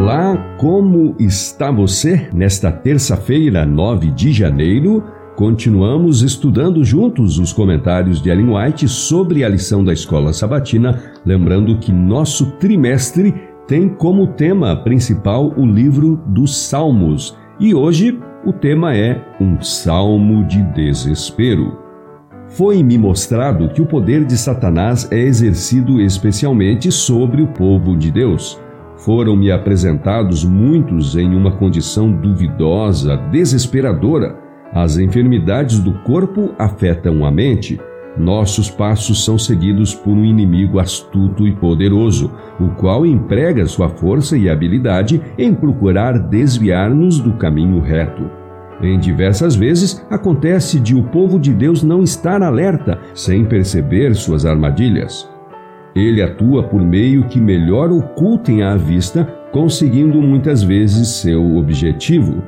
Olá, como está você? Nesta terça-feira, 9 de janeiro, continuamos estudando juntos os comentários de Ellen White sobre a lição da escola sabatina, lembrando que nosso trimestre tem como tema principal o livro dos Salmos e hoje o tema é um salmo de desespero. Foi-me mostrado que o poder de Satanás é exercido especialmente sobre o povo de Deus. Foram-me apresentados muitos em uma condição duvidosa, desesperadora. As enfermidades do corpo afetam a mente. Nossos passos são seguidos por um inimigo astuto e poderoso, o qual emprega sua força e habilidade em procurar desviar-nos do caminho reto. Em diversas vezes acontece de o povo de Deus não estar alerta, sem perceber suas armadilhas. Ele atua por meio que melhor ocultem à vista, conseguindo muitas vezes seu objetivo.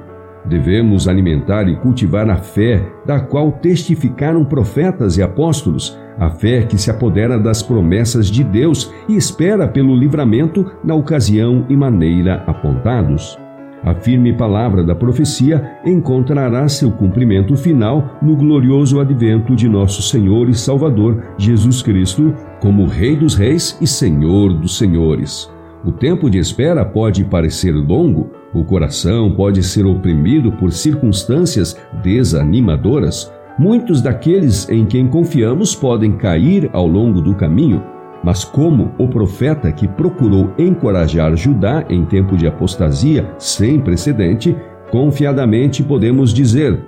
Devemos alimentar e cultivar a fé, da qual testificaram profetas e apóstolos, a fé que se apodera das promessas de Deus e espera pelo livramento na ocasião e maneira apontados. A firme palavra da profecia encontrará seu cumprimento final no glorioso advento de nosso Senhor e Salvador Jesus Cristo, como Rei dos Reis e Senhor dos Senhores. O tempo de espera pode parecer longo, o coração pode ser oprimido por circunstâncias desanimadoras. Muitos daqueles em quem confiamos podem cair ao longo do caminho, mas como o profeta que procurou encorajar Judá em tempo de apostasia sem precedente, confiadamente podemos dizer: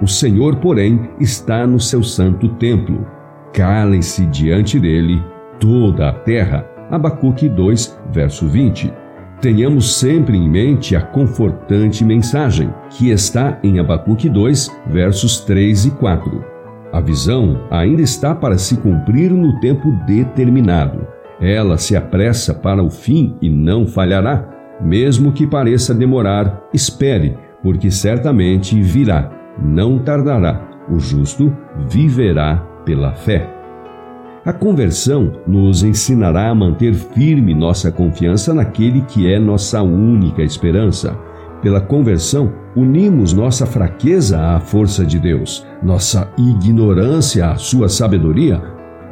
O Senhor, porém, está no seu santo templo. Calem-se diante dele toda a terra. Abacuque 2, verso 20. Tenhamos sempre em mente a confortante mensagem que está em Abacuque 2, versos 3 e 4. A visão ainda está para se cumprir no tempo determinado. Ela se apressa para o fim e não falhará. Mesmo que pareça demorar, espere, porque certamente virá, não tardará. O justo viverá pela fé. A conversão nos ensinará a manter firme nossa confiança naquele que é nossa única esperança. Pela conversão, unimos nossa fraqueza à força de Deus, nossa ignorância à sua sabedoria,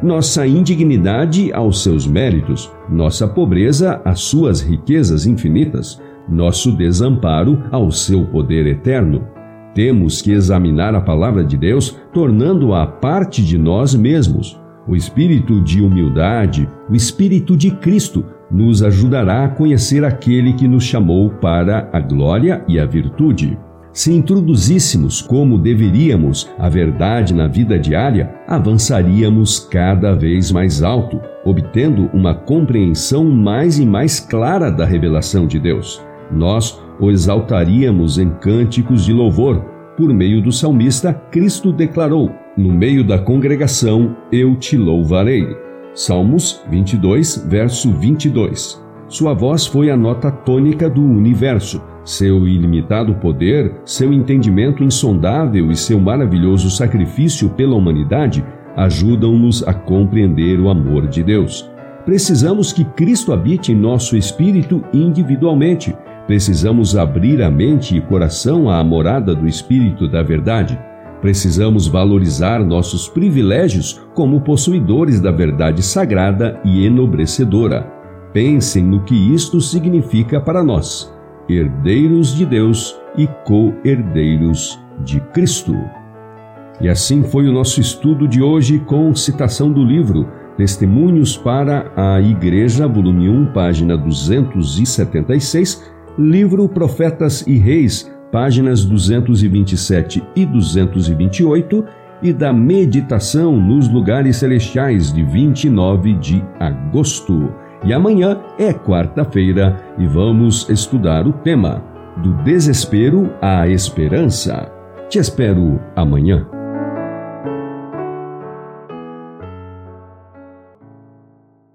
nossa indignidade aos seus méritos, nossa pobreza às suas riquezas infinitas, nosso desamparo ao seu poder eterno. Temos que examinar a palavra de Deus, tornando-a parte de nós mesmos. O espírito de humildade, o espírito de Cristo, nos ajudará a conhecer aquele que nos chamou para a glória e a virtude. Se introduzíssemos como deveríamos a verdade na vida diária, avançaríamos cada vez mais alto, obtendo uma compreensão mais e mais clara da revelação de Deus. Nós o exaltaríamos em cânticos de louvor. Por meio do salmista, Cristo declarou: No meio da congregação eu te louvarei. Salmos 22, verso 22. Sua voz foi a nota tônica do universo. Seu ilimitado poder, seu entendimento insondável e seu maravilhoso sacrifício pela humanidade ajudam-nos a compreender o amor de Deus. Precisamos que Cristo habite em nosso espírito individualmente. Precisamos abrir a mente e coração à morada do Espírito da Verdade. Precisamos valorizar nossos privilégios como possuidores da verdade sagrada e enobrecedora. Pensem no que isto significa para nós, herdeiros de Deus e co-herdeiros de Cristo. E assim foi o nosso estudo de hoje com citação do livro Testemunhos para a Igreja, volume 1, página 276, livro Profetas e Reis, páginas 227 e 228, e da meditação nos lugares celestiais de 29 de agosto. E amanhã é quarta-feira e vamos estudar o tema do desespero à esperança. Te espero amanhã.